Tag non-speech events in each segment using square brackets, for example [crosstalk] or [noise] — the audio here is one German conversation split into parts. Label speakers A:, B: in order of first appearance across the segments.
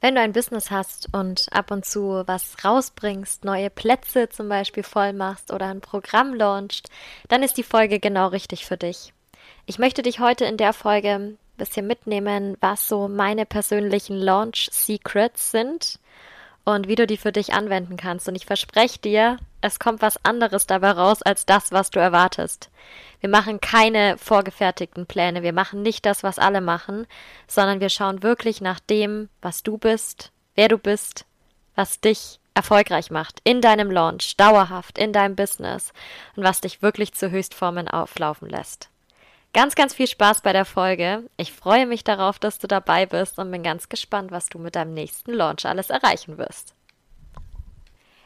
A: Wenn du ein Business hast und ab und zu was rausbringst, neue Plätze zum Beispiel voll machst oder ein Programm launcht, dann ist die Folge genau richtig für dich. Ich möchte dich heute in der Folge ein bisschen mitnehmen, was so meine persönlichen Launch Secrets sind und wie du die für dich anwenden kannst. Und ich verspreche dir, es kommt was anderes dabei raus als das, was du erwartest. Wir machen keine vorgefertigten Pläne, wir machen nicht das, was alle machen, sondern wir schauen wirklich nach dem, was du bist, wer du bist, was dich erfolgreich macht in deinem Launch, dauerhaft in deinem Business und was dich wirklich zu Höchstformen auflaufen lässt. Ganz, ganz viel Spaß bei der Folge. Ich freue mich darauf, dass du dabei bist und bin ganz gespannt, was du mit deinem nächsten Launch alles erreichen wirst.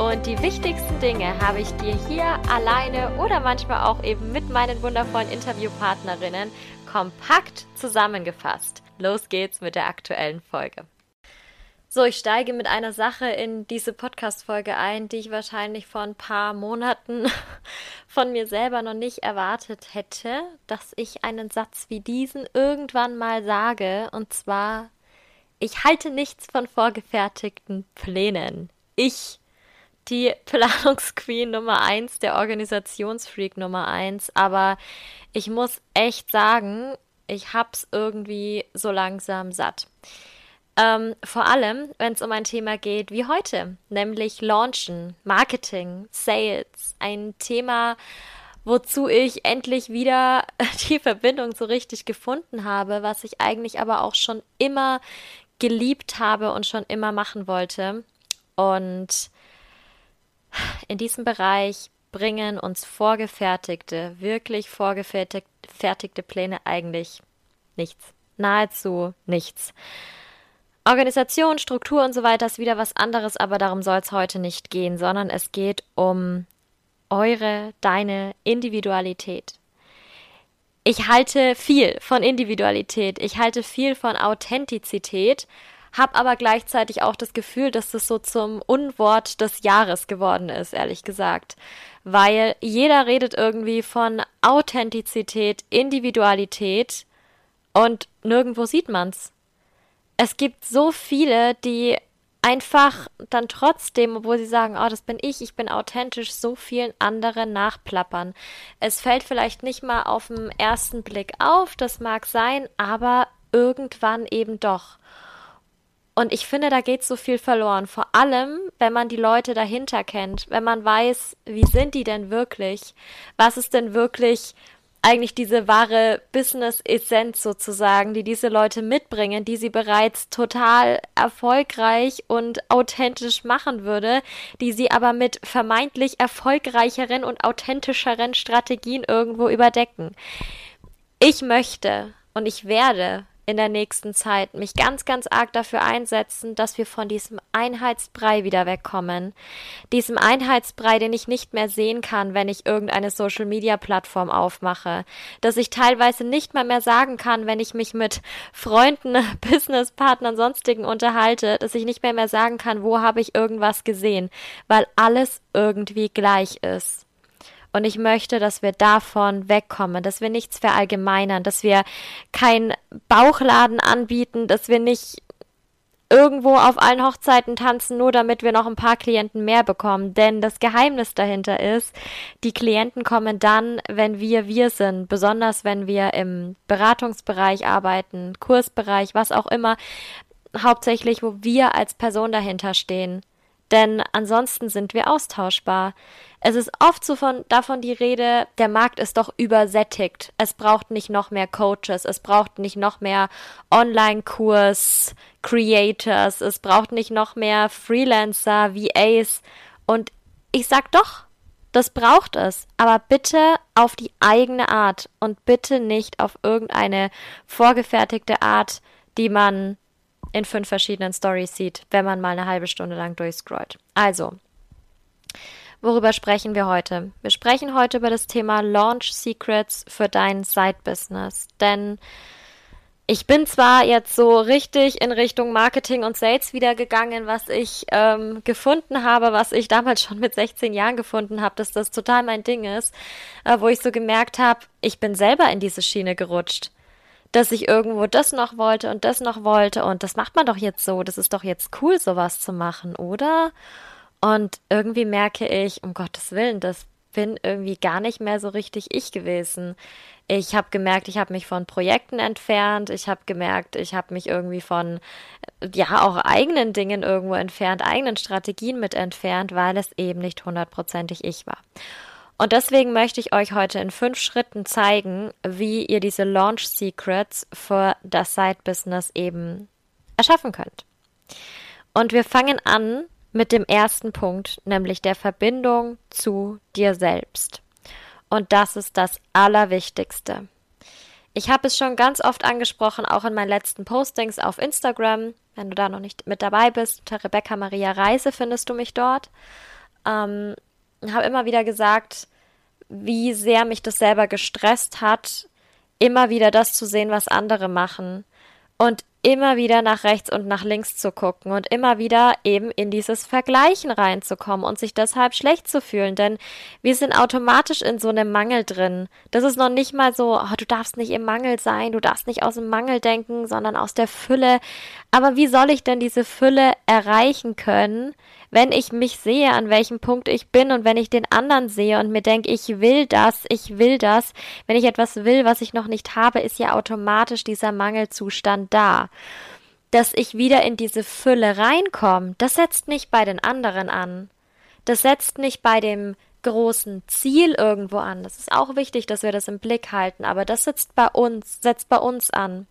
A: und die wichtigsten Dinge habe ich dir hier alleine oder manchmal auch eben mit meinen wundervollen Interviewpartnerinnen kompakt zusammengefasst. Los geht's mit der aktuellen Folge. So, ich steige mit einer Sache in diese Podcast-Folge ein, die ich wahrscheinlich vor ein paar Monaten [laughs] von mir selber noch nicht erwartet hätte, dass ich einen Satz wie diesen irgendwann mal sage. Und zwar, ich halte nichts von vorgefertigten Plänen. Ich, die Planungsqueen Nummer eins, der Organisationsfreak Nummer eins, aber ich muss echt sagen, ich hab's irgendwie so langsam satt. Ähm, vor allem, wenn es um ein Thema geht wie heute, nämlich Launchen, Marketing, Sales. Ein Thema, wozu ich endlich wieder [laughs] die Verbindung so richtig gefunden habe, was ich eigentlich aber auch schon immer geliebt habe und schon immer machen wollte. Und in diesem Bereich bringen uns vorgefertigte, wirklich vorgefertigte Pläne eigentlich nichts. Nahezu nichts. Organisation, Struktur und so weiter ist wieder was anderes, aber darum soll es heute nicht gehen, sondern es geht um eure, deine Individualität. Ich halte viel von Individualität, ich halte viel von Authentizität, habe aber gleichzeitig auch das Gefühl, dass das so zum Unwort des Jahres geworden ist, ehrlich gesagt. Weil jeder redet irgendwie von Authentizität, Individualität und nirgendwo sieht man's es gibt so viele, die einfach dann trotzdem, obwohl sie sagen, oh, das bin ich, ich bin authentisch, so vielen anderen nachplappern. Es fällt vielleicht nicht mal auf den ersten Blick auf, das mag sein, aber irgendwann eben doch. Und ich finde, da geht so viel verloren. Vor allem, wenn man die Leute dahinter kennt, wenn man weiß, wie sind die denn wirklich? Was ist denn wirklich eigentlich diese wahre Business-Essenz sozusagen, die diese Leute mitbringen, die sie bereits total erfolgreich und authentisch machen würde, die sie aber mit vermeintlich erfolgreicheren und authentischeren Strategien irgendwo überdecken. Ich möchte und ich werde in der nächsten Zeit mich ganz, ganz arg dafür einsetzen, dass wir von diesem Einheitsbrei wieder wegkommen. Diesem Einheitsbrei, den ich nicht mehr sehen kann, wenn ich irgendeine Social Media Plattform aufmache. Dass ich teilweise nicht mal mehr sagen kann, wenn ich mich mit Freunden, [laughs] Businesspartnern, sonstigen unterhalte, dass ich nicht mehr mehr sagen kann, wo habe ich irgendwas gesehen, weil alles irgendwie gleich ist. Und ich möchte, dass wir davon wegkommen, dass wir nichts verallgemeinern, dass wir keinen Bauchladen anbieten, dass wir nicht irgendwo auf allen Hochzeiten tanzen, nur damit wir noch ein paar Klienten mehr bekommen. Denn das Geheimnis dahinter ist, die Klienten kommen dann, wenn wir wir sind, besonders wenn wir im Beratungsbereich arbeiten, Kursbereich, was auch immer, hauptsächlich, wo wir als Person dahinter stehen. Denn ansonsten sind wir austauschbar. Es ist oft so von, davon die Rede, der Markt ist doch übersättigt. Es braucht nicht noch mehr Coaches, es braucht nicht noch mehr Online-Kurs, Creators, es braucht nicht noch mehr Freelancer, VAs. Und ich sag doch, das braucht es, aber bitte auf die eigene Art und bitte nicht auf irgendeine vorgefertigte Art, die man in fünf verschiedenen Stories sieht, wenn man mal eine halbe Stunde lang durchscrollt. Also, Worüber sprechen wir heute? Wir sprechen heute über das Thema Launch Secrets für dein Side-Business. Denn ich bin zwar jetzt so richtig in Richtung Marketing und Sales wieder gegangen, was ich ähm, gefunden habe, was ich damals schon mit 16 Jahren gefunden habe, dass das total mein Ding ist, äh, wo ich so gemerkt habe, ich bin selber in diese Schiene gerutscht dass ich irgendwo das noch wollte und das noch wollte und das macht man doch jetzt so, das ist doch jetzt cool, sowas zu machen, oder? Und irgendwie merke ich, um Gottes Willen, das bin irgendwie gar nicht mehr so richtig ich gewesen. Ich habe gemerkt, ich habe mich von Projekten entfernt. Ich habe gemerkt, ich habe mich irgendwie von, ja, auch eigenen Dingen irgendwo entfernt, eigenen Strategien mit entfernt, weil es eben nicht hundertprozentig ich war. Und deswegen möchte ich euch heute in fünf Schritten zeigen, wie ihr diese Launch Secrets für das Side-Business eben erschaffen könnt. Und wir fangen an mit dem ersten Punkt, nämlich der Verbindung zu dir selbst. Und das ist das Allerwichtigste. Ich habe es schon ganz oft angesprochen, auch in meinen letzten Postings auf Instagram. Wenn du da noch nicht mit dabei bist, unter Rebecca Maria Reise findest du mich dort. Ähm, habe immer wieder gesagt, wie sehr mich das selber gestresst hat, immer wieder das zu sehen, was andere machen. Und immer wieder nach rechts und nach links zu gucken und immer wieder eben in dieses Vergleichen reinzukommen und sich deshalb schlecht zu fühlen, denn wir sind automatisch in so einem Mangel drin. Das ist noch nicht mal so, oh, du darfst nicht im Mangel sein, du darfst nicht aus dem Mangel denken, sondern aus der Fülle. Aber wie soll ich denn diese Fülle erreichen können, wenn ich mich sehe, an welchem Punkt ich bin und wenn ich den anderen sehe und mir denke, ich will das, ich will das, wenn ich etwas will, was ich noch nicht habe, ist ja automatisch dieser Mangelzustand da. Dass ich wieder in diese Fülle reinkomme, das setzt nicht bei den anderen an. Das setzt nicht bei dem großen Ziel irgendwo an. Das ist auch wichtig, dass wir das im Blick halten, aber das setzt bei uns, setzt bei uns an.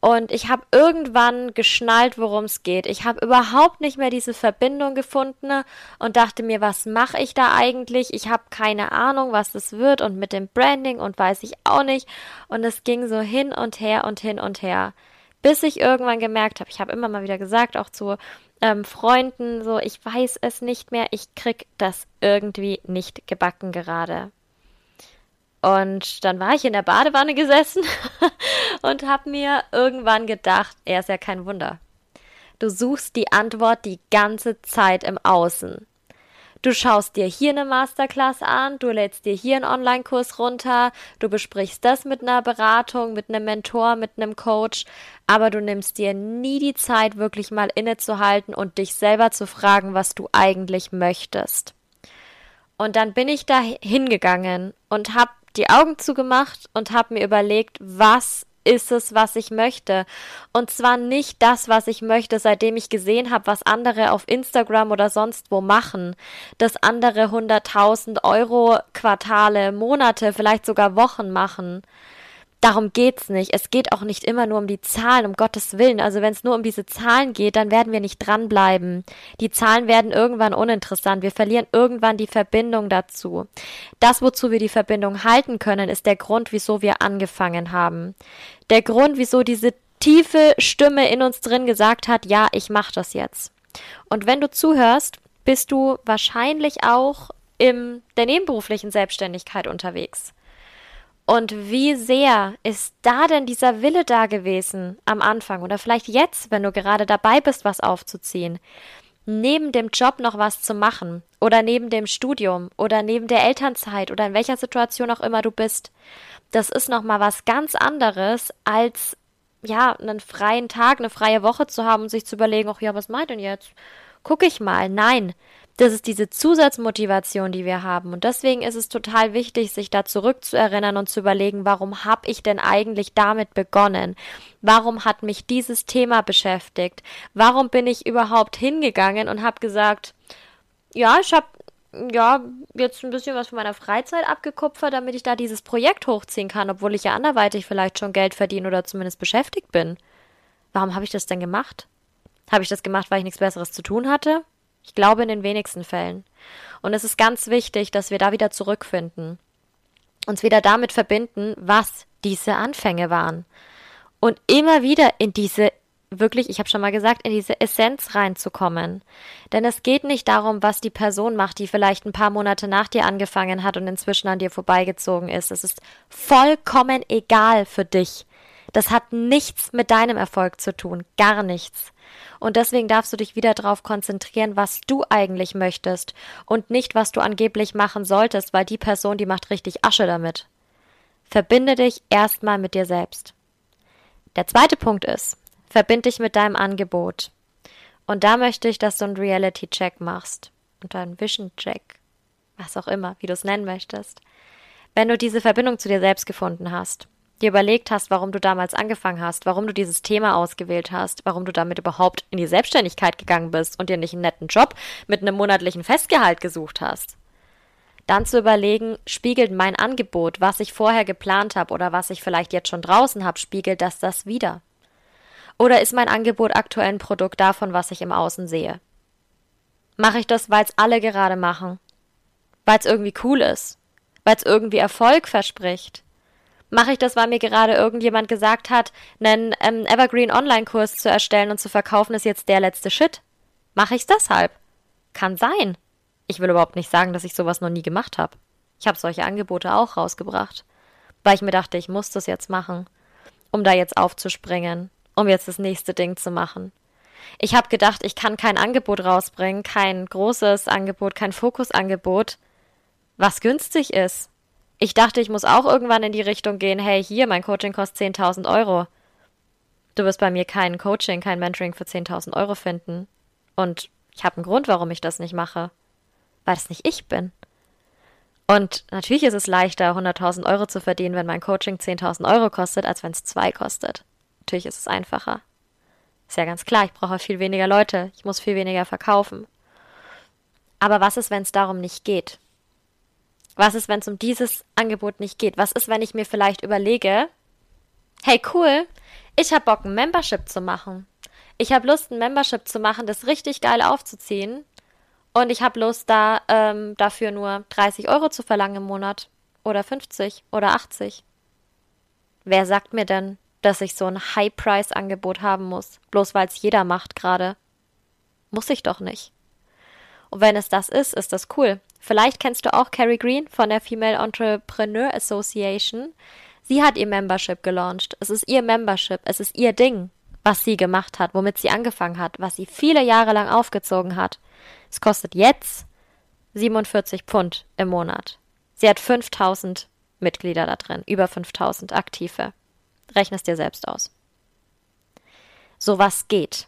A: Und ich habe irgendwann geschnallt, worum es geht. Ich habe überhaupt nicht mehr diese Verbindung gefunden und dachte mir, was mache ich da eigentlich? Ich habe keine Ahnung, was das wird und mit dem Branding und weiß ich auch nicht. Und es ging so hin und her und hin und her, bis ich irgendwann gemerkt habe, ich habe immer mal wieder gesagt, auch zu ähm, Freunden, so, ich weiß es nicht mehr, ich krieg das irgendwie nicht gebacken gerade. Und dann war ich in der Badewanne gesessen [laughs] und habe mir irgendwann gedacht, er ist ja kein Wunder. Du suchst die Antwort die ganze Zeit im Außen. Du schaust dir hier eine Masterclass an, du lädst dir hier einen Online-Kurs runter, du besprichst das mit einer Beratung, mit einem Mentor, mit einem Coach, aber du nimmst dir nie die Zeit, wirklich mal innezuhalten und dich selber zu fragen, was du eigentlich möchtest. Und dann bin ich da hingegangen und habe die Augen zugemacht und habe mir überlegt, was ist es, was ich möchte. Und zwar nicht das, was ich möchte, seitdem ich gesehen habe, was andere auf Instagram oder sonst wo machen. Dass andere hunderttausend Euro Quartale, Monate, vielleicht sogar Wochen machen. Darum geht's nicht. Es geht auch nicht immer nur um die Zahlen, um Gottes Willen. Also wenn es nur um diese Zahlen geht, dann werden wir nicht dranbleiben. Die Zahlen werden irgendwann uninteressant. Wir verlieren irgendwann die Verbindung dazu. Das, wozu wir die Verbindung halten können, ist der Grund, wieso wir angefangen haben. Der Grund, wieso diese tiefe Stimme in uns drin gesagt hat, ja, ich mach das jetzt. Und wenn du zuhörst, bist du wahrscheinlich auch in der nebenberuflichen Selbstständigkeit unterwegs. Und wie sehr ist da denn dieser Wille da gewesen am Anfang oder vielleicht jetzt, wenn du gerade dabei bist, was aufzuziehen? Neben dem Job noch was zu machen oder neben dem Studium oder neben der Elternzeit oder in welcher Situation auch immer du bist. Das ist noch mal was ganz anderes als ja, einen freien Tag, eine freie Woche zu haben und sich zu überlegen, ach ja, was meint denn jetzt? Guck ich mal. Nein, das ist diese Zusatzmotivation, die wir haben. Und deswegen ist es total wichtig, sich da zurückzuerinnern und zu überlegen, warum habe ich denn eigentlich damit begonnen? Warum hat mich dieses Thema beschäftigt? Warum bin ich überhaupt hingegangen und habe gesagt, ja, ich habe ja, jetzt ein bisschen was von meiner Freizeit abgekupfert, damit ich da dieses Projekt hochziehen kann, obwohl ich ja anderweitig vielleicht schon Geld verdiene oder zumindest beschäftigt bin. Warum habe ich das denn gemacht? Habe ich das gemacht, weil ich nichts Besseres zu tun hatte? Ich glaube in den wenigsten Fällen. Und es ist ganz wichtig, dass wir da wieder zurückfinden. Uns wieder damit verbinden, was diese Anfänge waren. Und immer wieder in diese wirklich, ich habe schon mal gesagt, in diese Essenz reinzukommen. Denn es geht nicht darum, was die Person macht, die vielleicht ein paar Monate nach dir angefangen hat und inzwischen an dir vorbeigezogen ist. Es ist vollkommen egal für dich. Das hat nichts mit deinem Erfolg zu tun, gar nichts. Und deswegen darfst du dich wieder darauf konzentrieren, was du eigentlich möchtest und nicht, was du angeblich machen solltest, weil die Person, die macht richtig Asche damit. Verbinde dich erstmal mit dir selbst. Der zweite Punkt ist, verbind dich mit deinem Angebot. Und da möchte ich, dass du einen Reality-Check machst. Und einen Vision-Check. Was auch immer, wie du es nennen möchtest. Wenn du diese Verbindung zu dir selbst gefunden hast, dir überlegt hast, warum du damals angefangen hast, warum du dieses Thema ausgewählt hast, warum du damit überhaupt in die Selbstständigkeit gegangen bist und dir nicht einen netten Job mit einem monatlichen Festgehalt gesucht hast. Dann zu überlegen, spiegelt mein Angebot, was ich vorher geplant habe oder was ich vielleicht jetzt schon draußen habe, spiegelt das das wieder? Oder ist mein Angebot aktuell ein Produkt davon, was ich im Außen sehe? Mache ich das, weil es alle gerade machen? Weil es irgendwie cool ist? Weil es irgendwie Erfolg verspricht? Mache ich das, weil mir gerade irgendjemand gesagt hat, einen ähm, Evergreen Online-Kurs zu erstellen und zu verkaufen ist jetzt der letzte Shit? Mache ich es deshalb? Kann sein. Ich will überhaupt nicht sagen, dass ich sowas noch nie gemacht habe. Ich habe solche Angebote auch rausgebracht, weil ich mir dachte, ich muss das jetzt machen, um da jetzt aufzuspringen, um jetzt das nächste Ding zu machen. Ich habe gedacht, ich kann kein Angebot rausbringen, kein großes Angebot, kein Fokusangebot, was günstig ist. Ich dachte, ich muss auch irgendwann in die Richtung gehen, hey, hier, mein Coaching kostet 10.000 Euro. Du wirst bei mir kein Coaching, kein Mentoring für 10.000 Euro finden. Und ich habe einen Grund, warum ich das nicht mache. Weil es nicht ich bin. Und natürlich ist es leichter, 100.000 Euro zu verdienen, wenn mein Coaching 10.000 Euro kostet, als wenn es zwei kostet. Natürlich ist es einfacher. Ist ja ganz klar, ich brauche viel weniger Leute, ich muss viel weniger verkaufen. Aber was ist, wenn es darum nicht geht? Was ist, wenn es um dieses Angebot nicht geht? Was ist, wenn ich mir vielleicht überlege, hey cool, ich habe Bock, ein Membership zu machen. Ich habe Lust, ein Membership zu machen, das richtig geil aufzuziehen. Und ich habe Lust, da ähm, dafür nur 30 Euro zu verlangen im Monat. Oder 50 oder 80. Wer sagt mir denn, dass ich so ein High-Price-Angebot haben muss, bloß weil es jeder macht gerade. Muss ich doch nicht. Und wenn es das ist, ist das cool. Vielleicht kennst du auch Carrie Green von der Female Entrepreneur Association. Sie hat ihr Membership gelauncht. Es ist ihr Membership. Es ist ihr Ding, was sie gemacht hat, womit sie angefangen hat, was sie viele Jahre lang aufgezogen hat. Es kostet jetzt 47 Pfund im Monat. Sie hat 5000 Mitglieder da drin, über 5000 aktive. Rechne es dir selbst aus. Sowas geht.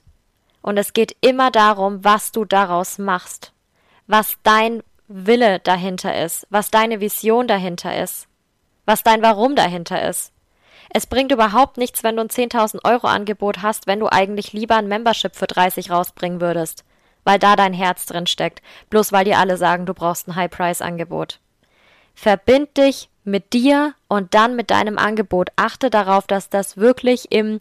A: Und es geht immer darum, was du daraus machst, was dein Wille dahinter ist, was deine Vision dahinter ist, was dein Warum dahinter ist. Es bringt überhaupt nichts, wenn du ein 10.000 Euro Angebot hast, wenn du eigentlich lieber ein Membership für 30 rausbringen würdest, weil da dein Herz drin steckt, bloß weil dir alle sagen, du brauchst ein High-Price-Angebot. Verbind dich mit dir und dann mit deinem Angebot. Achte darauf, dass das wirklich im,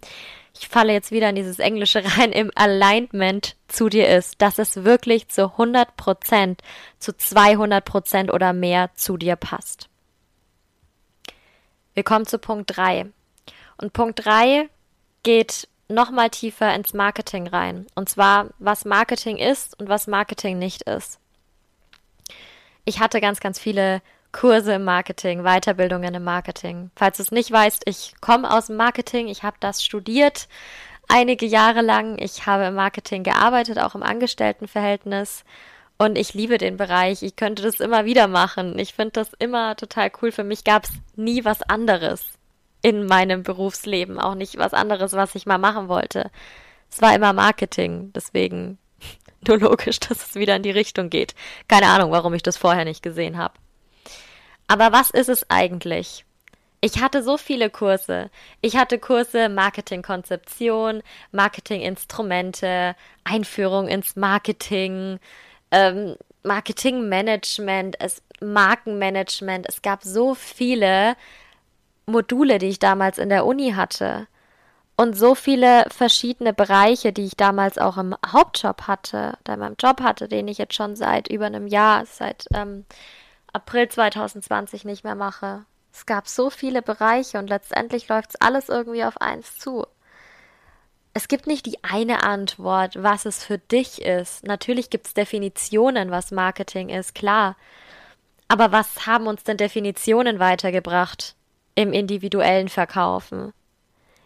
A: ich falle jetzt wieder in dieses Englische rein, im Alignment zu dir ist, dass es wirklich zu 100 Prozent, zu 200 Prozent oder mehr zu dir passt. Wir kommen zu Punkt 3. Und Punkt 3 geht nochmal tiefer ins Marketing rein. Und zwar, was Marketing ist und was Marketing nicht ist. Ich hatte ganz, ganz viele Kurse im Marketing, Weiterbildungen im Marketing. Falls du es nicht weißt, ich komme aus dem Marketing, ich habe das studiert einige Jahre lang. Ich habe im Marketing gearbeitet, auch im Angestelltenverhältnis. Und ich liebe den Bereich. Ich könnte das immer wieder machen. Ich finde das immer total cool. Für mich gab es nie was anderes in meinem Berufsleben. Auch nicht was anderes, was ich mal machen wollte. Es war immer Marketing. Deswegen [laughs] nur logisch, dass es wieder in die Richtung geht. Keine Ahnung, warum ich das vorher nicht gesehen habe. Aber was ist es eigentlich? Ich hatte so viele Kurse. Ich hatte Kurse Marketingkonzeption, Marketinginstrumente, Einführung ins Marketing, ähm, Marketingmanagement, Markenmanagement. Es gab so viele Module, die ich damals in der Uni hatte. Und so viele verschiedene Bereiche, die ich damals auch im Hauptjob hatte, oder in meinem Job hatte, den ich jetzt schon seit über einem Jahr, seit ähm, April 2020 nicht mehr mache. Es gab so viele Bereiche und letztendlich läuft es alles irgendwie auf eins zu. es gibt nicht die eine Antwort, was es für dich ist. Natürlich gibt es Definitionen, was Marketing ist, klar. Aber was haben uns denn Definitionen weitergebracht im individuellen Verkaufen?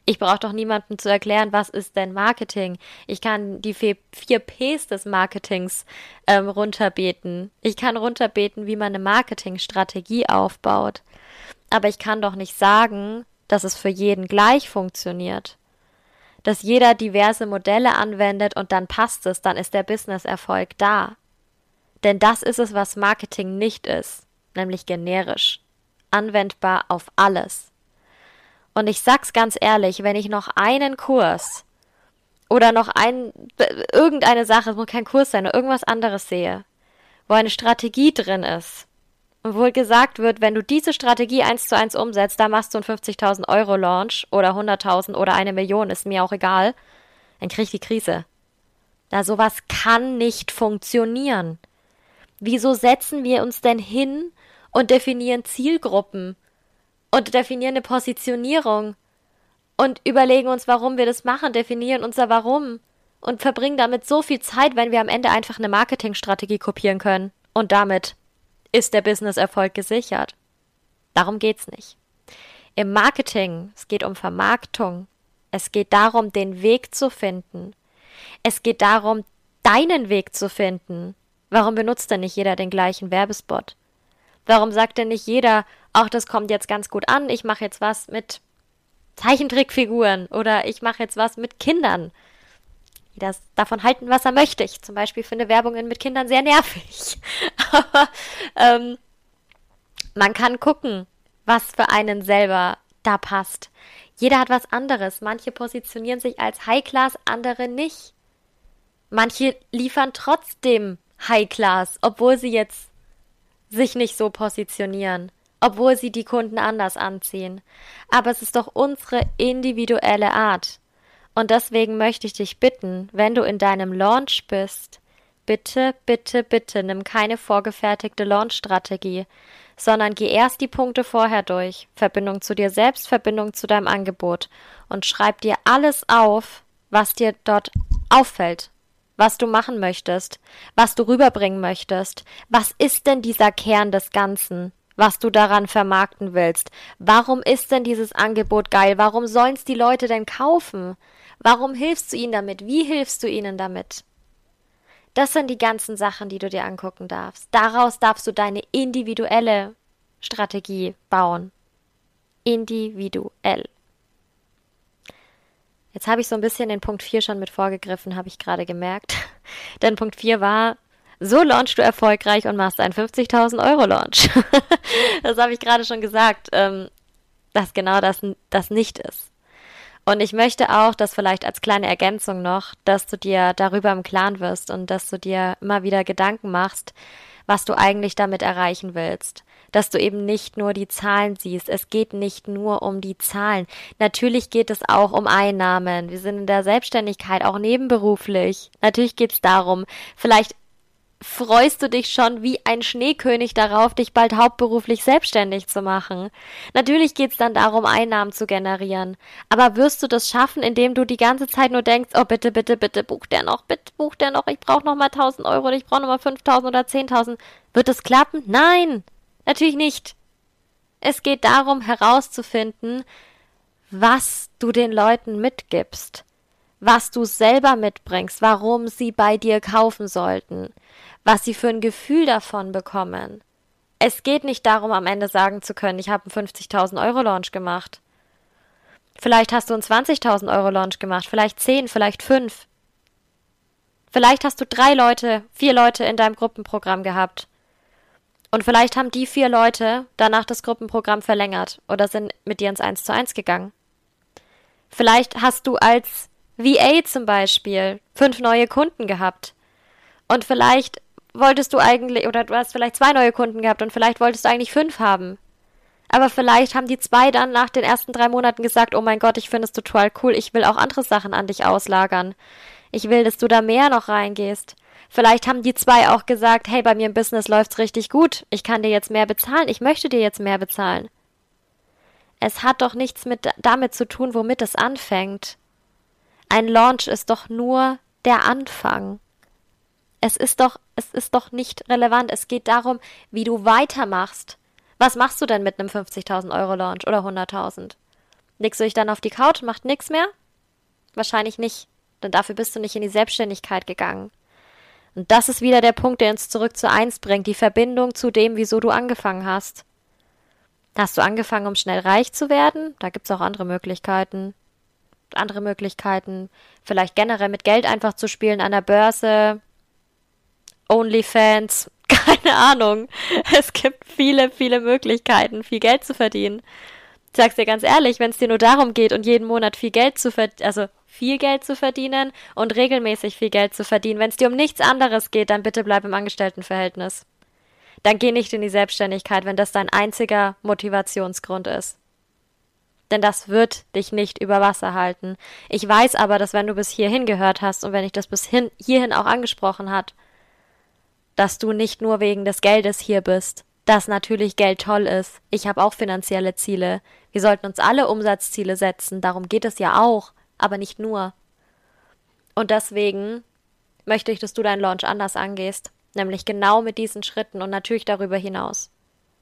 A: Ich brauche doch niemandem zu erklären, was ist denn Marketing. Ich kann die vier Ps des Marketings ähm, runterbeten. Ich kann runterbeten, wie man eine Marketingstrategie aufbaut. Aber ich kann doch nicht sagen, dass es für jeden gleich funktioniert dass jeder diverse Modelle anwendet und dann passt es, dann ist der Businesserfolg da. Denn das ist es, was Marketing nicht ist, nämlich generisch, anwendbar auf alles. Und ich sag's ganz ehrlich, wenn ich noch einen Kurs oder noch ein, irgendeine Sache, es muss kein Kurs sein, oder irgendwas anderes sehe, wo eine Strategie drin ist, wohl gesagt wird, wenn du diese Strategie eins zu eins umsetzt, da machst du einen 50.000 Euro Launch oder 100.000 oder eine Million, ist mir auch egal, dann krieg ich die Krise. Da sowas kann nicht funktionieren. Wieso setzen wir uns denn hin und definieren Zielgruppen und definieren eine Positionierung und überlegen uns, warum wir das machen, definieren unser Warum und verbringen damit so viel Zeit, wenn wir am Ende einfach eine Marketingstrategie kopieren können und damit ist der Businesserfolg gesichert. Darum geht's nicht. Im Marketing, es geht um Vermarktung. Es geht darum, den Weg zu finden. Es geht darum, deinen Weg zu finden. Warum benutzt denn nicht jeder den gleichen Werbespot? Warum sagt denn nicht jeder, auch das kommt jetzt ganz gut an, ich mache jetzt was mit Zeichentrickfiguren oder ich mache jetzt was mit Kindern? jeder davon halten, was er möchte. Ich zum Beispiel finde Werbungen mit Kindern sehr nervig. [laughs] Aber ähm, man kann gucken, was für einen selber da passt. Jeder hat was anderes. Manche positionieren sich als High Class, andere nicht. Manche liefern trotzdem High Class, obwohl sie jetzt sich nicht so positionieren, obwohl sie die Kunden anders anziehen. Aber es ist doch unsere individuelle Art. Und deswegen möchte ich dich bitten, wenn du in deinem Launch bist, bitte, bitte, bitte nimm keine vorgefertigte Launch-Strategie, sondern geh erst die Punkte vorher durch. Verbindung zu dir selbst, Verbindung zu deinem Angebot und schreib dir alles auf, was dir dort auffällt, was du machen möchtest, was du rüberbringen möchtest. Was ist denn dieser Kern des Ganzen? Was du daran vermarkten willst. Warum ist denn dieses Angebot geil? Warum sollen's die Leute denn kaufen? Warum hilfst du ihnen damit? Wie hilfst du ihnen damit? Das sind die ganzen Sachen, die du dir angucken darfst. Daraus darfst du deine individuelle Strategie bauen. Individuell. Jetzt habe ich so ein bisschen den Punkt 4 schon mit vorgegriffen, habe ich gerade gemerkt. [laughs] Denn Punkt 4 war, so launchst du erfolgreich und machst einen 50.000 Euro Launch. [laughs] das habe ich gerade schon gesagt, ähm, dass genau das, das nicht ist. Und ich möchte auch, dass vielleicht als kleine Ergänzung noch, dass du dir darüber im Klaren wirst und dass du dir immer wieder Gedanken machst, was du eigentlich damit erreichen willst. Dass du eben nicht nur die Zahlen siehst. Es geht nicht nur um die Zahlen. Natürlich geht es auch um Einnahmen. Wir sind in der Selbstständigkeit auch nebenberuflich. Natürlich geht es darum, vielleicht freust du dich schon wie ein Schneekönig darauf, dich bald hauptberuflich selbstständig zu machen. Natürlich geht's dann darum, Einnahmen zu generieren. Aber wirst du das schaffen, indem du die ganze Zeit nur denkst, oh bitte, bitte, bitte, buch der noch, bitte, buch der noch, ich brauche noch mal 1000 Euro, ich brauche noch mal 5000 oder 10.000. Wird es klappen? Nein! Natürlich nicht. Es geht darum, herauszufinden, was du den Leuten mitgibst was du selber mitbringst, warum sie bei dir kaufen sollten, was sie für ein Gefühl davon bekommen. Es geht nicht darum, am Ende sagen zu können, ich habe einen 50.000 Euro Launch gemacht. Vielleicht hast du einen 20.000 Euro Launch gemacht, vielleicht 10, vielleicht 5. Vielleicht hast du drei Leute, vier Leute in deinem Gruppenprogramm gehabt. Und vielleicht haben die vier Leute danach das Gruppenprogramm verlängert oder sind mit dir ins 1 zu 1 gegangen. Vielleicht hast du als VA zum Beispiel fünf neue Kunden gehabt. Und vielleicht wolltest du eigentlich, oder du hast vielleicht zwei neue Kunden gehabt und vielleicht wolltest du eigentlich fünf haben. Aber vielleicht haben die zwei dann nach den ersten drei Monaten gesagt, oh mein Gott, ich finde es total cool, ich will auch andere Sachen an dich auslagern. Ich will, dass du da mehr noch reingehst. Vielleicht haben die zwei auch gesagt, hey, bei mir im Business läuft's richtig gut, ich kann dir jetzt mehr bezahlen, ich möchte dir jetzt mehr bezahlen. Es hat doch nichts mit damit zu tun, womit es anfängt. Ein Launch ist doch nur der Anfang. Es ist doch, es ist doch nicht relevant. Es geht darum, wie du weitermachst. Was machst du denn mit einem 50.000 Euro Launch oder 100.000? Legst du dich dann auf die Couch macht nichts mehr? Wahrscheinlich nicht, denn dafür bist du nicht in die Selbstständigkeit gegangen. Und das ist wieder der Punkt, der uns zurück zu eins bringt, die Verbindung zu dem, wieso du angefangen hast. Hast du angefangen, um schnell reich zu werden? Da gibt's auch andere Möglichkeiten. Andere Möglichkeiten, vielleicht generell mit Geld einfach zu spielen an der Börse, OnlyFans, [laughs] keine Ahnung. Es gibt viele, viele Möglichkeiten, viel Geld zu verdienen. Ich sag's dir ganz ehrlich, wenn es dir nur darum geht und jeden Monat viel Geld zu verdienen, also viel Geld zu verdienen und regelmäßig viel Geld zu verdienen, wenn es dir um nichts anderes geht, dann bitte bleib im Angestelltenverhältnis. Dann geh nicht in die Selbstständigkeit, wenn das dein einziger Motivationsgrund ist. Denn das wird dich nicht über Wasser halten. Ich weiß aber, dass wenn du bis hierhin gehört hast und wenn ich das bis hin, hierhin auch angesprochen hat, dass du nicht nur wegen des Geldes hier bist, dass natürlich Geld toll ist. Ich habe auch finanzielle Ziele. Wir sollten uns alle Umsatzziele setzen, darum geht es ja auch, aber nicht nur. Und deswegen möchte ich, dass du deinen Launch anders angehst, nämlich genau mit diesen Schritten und natürlich darüber hinaus.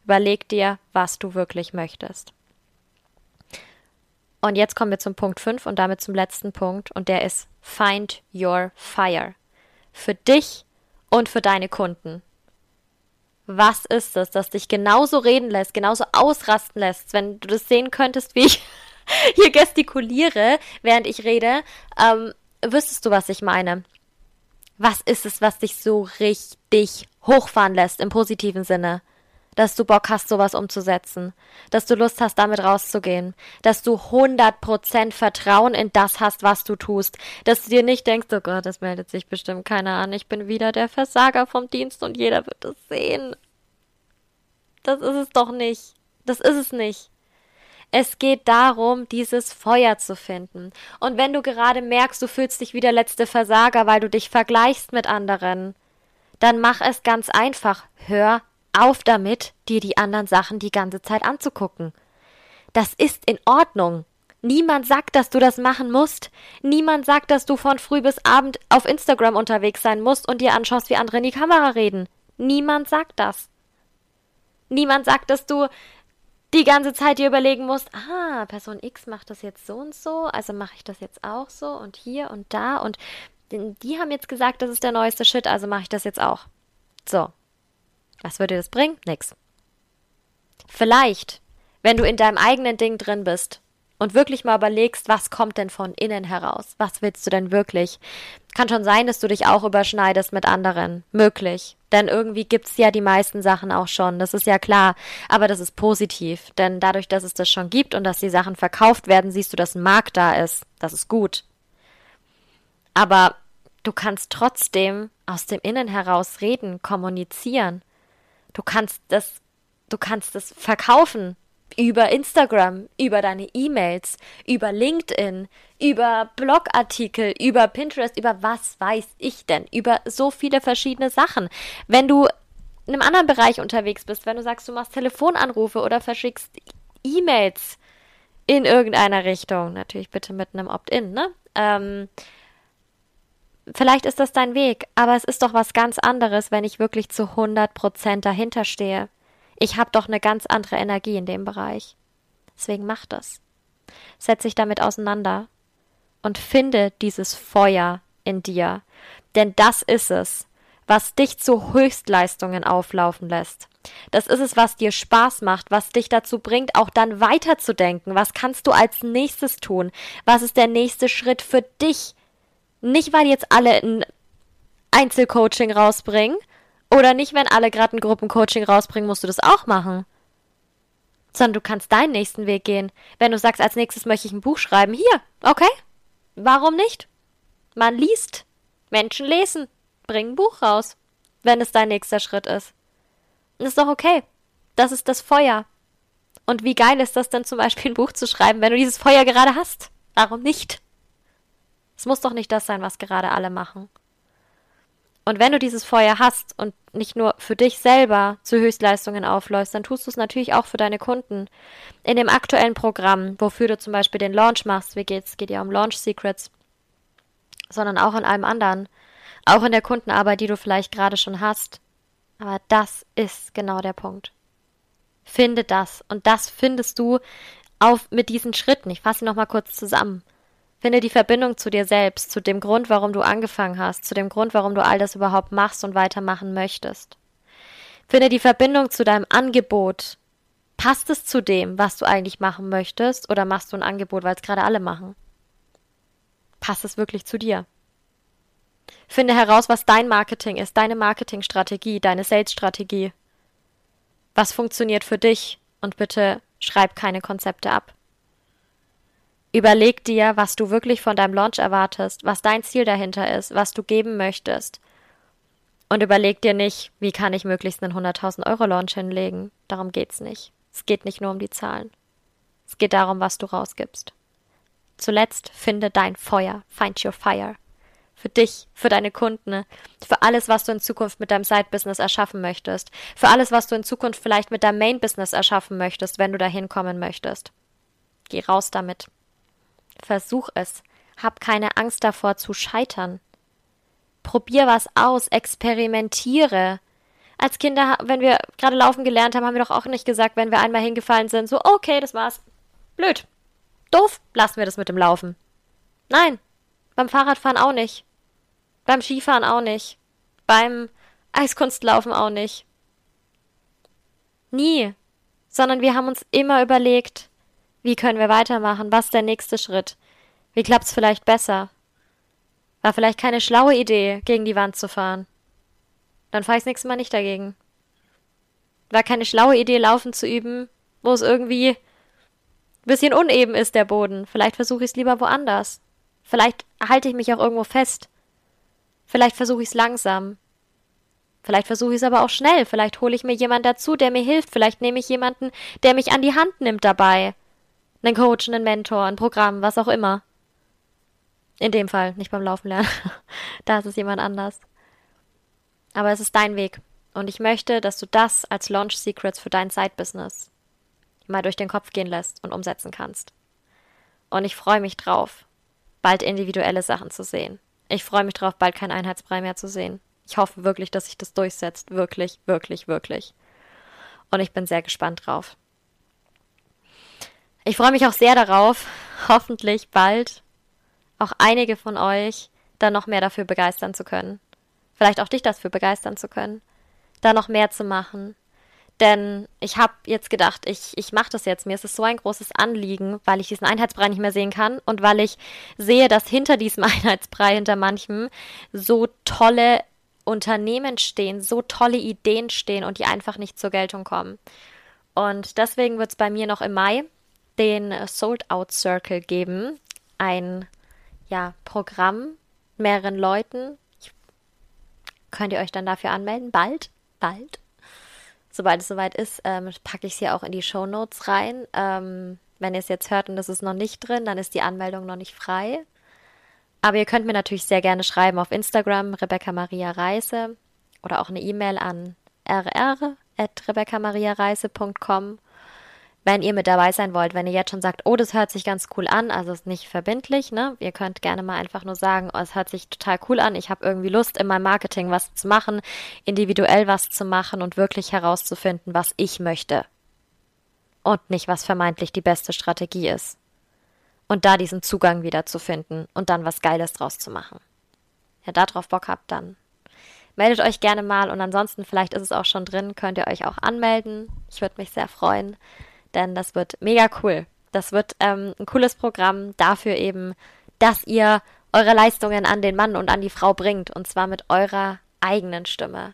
A: Überleg dir, was du wirklich möchtest. Und jetzt kommen wir zum Punkt 5 und damit zum letzten Punkt und der ist Find Your Fire. Für dich und für deine Kunden. Was ist es, das dich genauso reden lässt, genauso ausrasten lässt, wenn du das sehen könntest, wie ich [laughs] hier gestikuliere, während ich rede, ähm, wüsstest du, was ich meine. Was ist es, was dich so richtig hochfahren lässt im positiven Sinne? Dass du Bock hast, sowas umzusetzen, dass du Lust hast, damit rauszugehen, dass du 100% Vertrauen in das hast, was du tust, dass du dir nicht denkst, oh Gott, das meldet sich bestimmt keiner an, ich bin wieder der Versager vom Dienst und jeder wird es sehen. Das ist es doch nicht. Das ist es nicht. Es geht darum, dieses Feuer zu finden. Und wenn du gerade merkst, du fühlst dich wie der letzte Versager, weil du dich vergleichst mit anderen, dann mach es ganz einfach. Hör auf damit, dir die anderen Sachen die ganze Zeit anzugucken. Das ist in Ordnung. Niemand sagt, dass du das machen musst. Niemand sagt, dass du von früh bis abend auf Instagram unterwegs sein musst und dir anschaust, wie andere in die Kamera reden. Niemand sagt das. Niemand sagt, dass du die ganze Zeit dir überlegen musst, ah, Person X macht das jetzt so und so, also mache ich das jetzt auch so und hier und da und die haben jetzt gesagt, das ist der neueste Shit, also mache ich das jetzt auch. So, was würde das bringen? Nix. Vielleicht, wenn du in deinem eigenen Ding drin bist und wirklich mal überlegst, was kommt denn von innen heraus? Was willst du denn wirklich? Kann schon sein, dass du dich auch überschneidest mit anderen. Möglich. Denn irgendwie gibt's ja die meisten Sachen auch schon. Das ist ja klar. Aber das ist positiv. Denn dadurch, dass es das schon gibt und dass die Sachen verkauft werden, siehst du, dass ein Markt da ist. Das ist gut. Aber du kannst trotzdem aus dem Innen heraus reden, kommunizieren. Du kannst das, du kannst das verkaufen über Instagram, über deine E-Mails, über LinkedIn, über Blogartikel, über Pinterest, über was weiß ich denn, über so viele verschiedene Sachen. Wenn du in einem anderen Bereich unterwegs bist, wenn du sagst, du machst Telefonanrufe oder verschickst E-Mails in irgendeiner Richtung, natürlich bitte mit einem Opt-in, ne? Ähm, vielleicht ist das dein Weg, aber es ist doch was ganz anderes, wenn ich wirklich zu 100 Prozent dahinter stehe. Ich habe doch eine ganz andere Energie in dem Bereich. Deswegen mach das. Setz dich damit auseinander und finde dieses Feuer in dir. Denn das ist es, was dich zu Höchstleistungen auflaufen lässt. Das ist es, was dir Spaß macht, was dich dazu bringt, auch dann weiterzudenken. Was kannst du als nächstes tun? Was ist der nächste Schritt für dich? Nicht, weil jetzt alle ein Einzelcoaching rausbringen oder nicht, wenn alle gerade ein Gruppencoaching rausbringen, musst du das auch machen. Sondern du kannst deinen nächsten Weg gehen. Wenn du sagst, als nächstes möchte ich ein Buch schreiben, hier, okay. Warum nicht? Man liest. Menschen lesen. Bring ein Buch raus, wenn es dein nächster Schritt ist. Und ist doch okay. Das ist das Feuer. Und wie geil ist das denn zum Beispiel ein Buch zu schreiben, wenn du dieses Feuer gerade hast? Warum nicht? Es muss doch nicht das sein, was gerade alle machen. Und wenn du dieses Feuer hast und nicht nur für dich selber zu Höchstleistungen aufläufst, dann tust du es natürlich auch für deine Kunden. In dem aktuellen Programm, wofür du zum Beispiel den Launch machst, wie geht's? Geht ja um Launch Secrets. sondern auch in allem anderen. Auch in der Kundenarbeit, die du vielleicht gerade schon hast. Aber das ist genau der Punkt. Finde das. Und das findest du auf mit diesen Schritten. Ich fasse nochmal kurz zusammen. Finde die Verbindung zu dir selbst, zu dem Grund, warum du angefangen hast, zu dem Grund, warum du all das überhaupt machst und weitermachen möchtest. Finde die Verbindung zu deinem Angebot. Passt es zu dem, was du eigentlich machen möchtest, oder machst du ein Angebot, weil es gerade alle machen? Passt es wirklich zu dir? Finde heraus, was dein Marketing ist, deine Marketingstrategie, deine Sales-Strategie. Was funktioniert für dich? Und bitte schreib keine Konzepte ab. Überleg dir, was du wirklich von deinem Launch erwartest, was dein Ziel dahinter ist, was du geben möchtest. Und überleg dir nicht, wie kann ich möglichst einen 100.000 Euro Launch hinlegen. Darum geht's nicht. Es geht nicht nur um die Zahlen. Es geht darum, was du rausgibst. Zuletzt finde dein Feuer. Find your fire für dich, für deine Kunden, für alles, was du in Zukunft mit deinem Side-Business erschaffen möchtest, für alles, was du in Zukunft vielleicht mit deinem Main-Business erschaffen möchtest, wenn du dahin kommen möchtest. Geh raus damit. Versuch es. Hab keine Angst davor zu scheitern. Probier was aus, experimentiere. Als Kinder, wenn wir gerade laufen gelernt haben, haben wir doch auch nicht gesagt, wenn wir einmal hingefallen sind, so, okay, das war's. Blöd. Doof, lassen wir das mit dem Laufen. Nein, beim Fahrradfahren auch nicht. Beim Skifahren auch nicht. Beim Eiskunstlaufen auch nicht. Nie. Sondern wir haben uns immer überlegt, wie können wir weitermachen? Was ist der nächste Schritt? Wie klappt's vielleicht besser? War vielleicht keine schlaue Idee, gegen die Wand zu fahren. Dann fahr ich's nächstes Mal nicht dagegen. War keine schlaue Idee, laufen zu üben, wo es irgendwie ein bisschen uneben ist, der Boden. Vielleicht versuche ich's lieber woanders. Vielleicht halte ich mich auch irgendwo fest. Vielleicht versuche ich es langsam. Vielleicht versuche ich es aber auch schnell. Vielleicht hole ich mir jemanden dazu, der mir hilft. Vielleicht nehme ich jemanden, der mich an die Hand nimmt dabei. Einen Coach, einen Mentor, ein Programm, was auch immer. In dem Fall, nicht beim Laufen lernen. [laughs] da ist es jemand anders. Aber es ist dein Weg. Und ich möchte, dass du das als Launch Secrets für dein Side-Business mal durch den Kopf gehen lässt und umsetzen kannst. Und ich freue mich drauf, bald individuelle Sachen zu sehen. Ich freue mich drauf, bald kein Einheitsbrei mehr zu sehen. Ich hoffe wirklich, dass sich das durchsetzt. Wirklich, wirklich, wirklich. Und ich bin sehr gespannt drauf. Ich freue mich auch sehr darauf, hoffentlich bald auch einige von euch da noch mehr dafür begeistern zu können. Vielleicht auch dich dafür begeistern zu können. Da noch mehr zu machen. Denn ich habe jetzt gedacht, ich, ich mache das jetzt. Mir ist es so ein großes Anliegen, weil ich diesen Einheitsbrei nicht mehr sehen kann und weil ich sehe, dass hinter diesem [laughs] Einheitsbrei, hinter manchem, so tolle Unternehmen stehen, so tolle Ideen stehen und die einfach nicht zur Geltung kommen. Und deswegen wird es bei mir noch im Mai den Sold Out Circle geben. Ein ja, Programm, mehreren Leuten. Ich, könnt ihr euch dann dafür anmelden? Bald? Bald? sobald es soweit ist, ähm, packe ich es hier auch in die Show Notes rein. Ähm, wenn ihr es jetzt hört und es ist noch nicht drin, dann ist die Anmeldung noch nicht frei. Aber ihr könnt mir natürlich sehr gerne schreiben auf Instagram Rebecca Maria Reise oder auch eine E-Mail an rr@rebeccamariareise.com wenn ihr mit dabei sein wollt, wenn ihr jetzt schon sagt, oh, das hört sich ganz cool an, also ist nicht verbindlich, ne? Ihr könnt gerne mal einfach nur sagen, oh, es hört sich total cool an, ich habe irgendwie Lust in meinem Marketing was zu machen, individuell was zu machen und wirklich herauszufinden, was ich möchte. Und nicht, was vermeintlich die beste Strategie ist. Und da diesen Zugang wieder zu finden und dann was Geiles draus zu machen. Ja, darauf Bock habt, dann meldet euch gerne mal und ansonsten vielleicht ist es auch schon drin, könnt ihr euch auch anmelden. Ich würde mich sehr freuen denn das wird mega cool. Das wird ähm, ein cooles Programm dafür eben, dass ihr eure Leistungen an den Mann und an die Frau bringt und zwar mit eurer eigenen Stimme.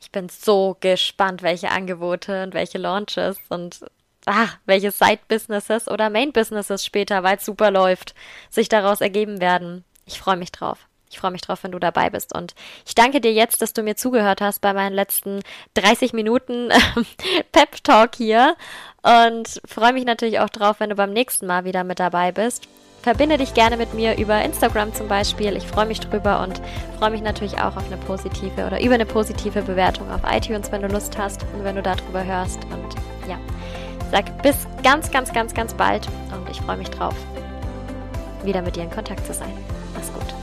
A: Ich bin so gespannt, welche Angebote und welche Launches und ah, welche Side-Businesses oder Main-Businesses später, weil es super läuft, sich daraus ergeben werden. Ich freue mich drauf. Ich freue mich drauf, wenn du dabei bist. Und ich danke dir jetzt, dass du mir zugehört hast bei meinen letzten 30 Minuten [laughs] Pep Talk hier. Und freue mich natürlich auch drauf, wenn du beim nächsten Mal wieder mit dabei bist. Verbinde dich gerne mit mir über Instagram zum Beispiel. Ich freue mich drüber und freue mich natürlich auch auf eine positive oder über eine positive Bewertung auf iTunes, wenn du Lust hast und wenn du darüber hörst. Und ja, sag bis ganz, ganz, ganz, ganz bald und ich freue mich drauf, wieder mit dir in Kontakt zu sein. Mach's gut.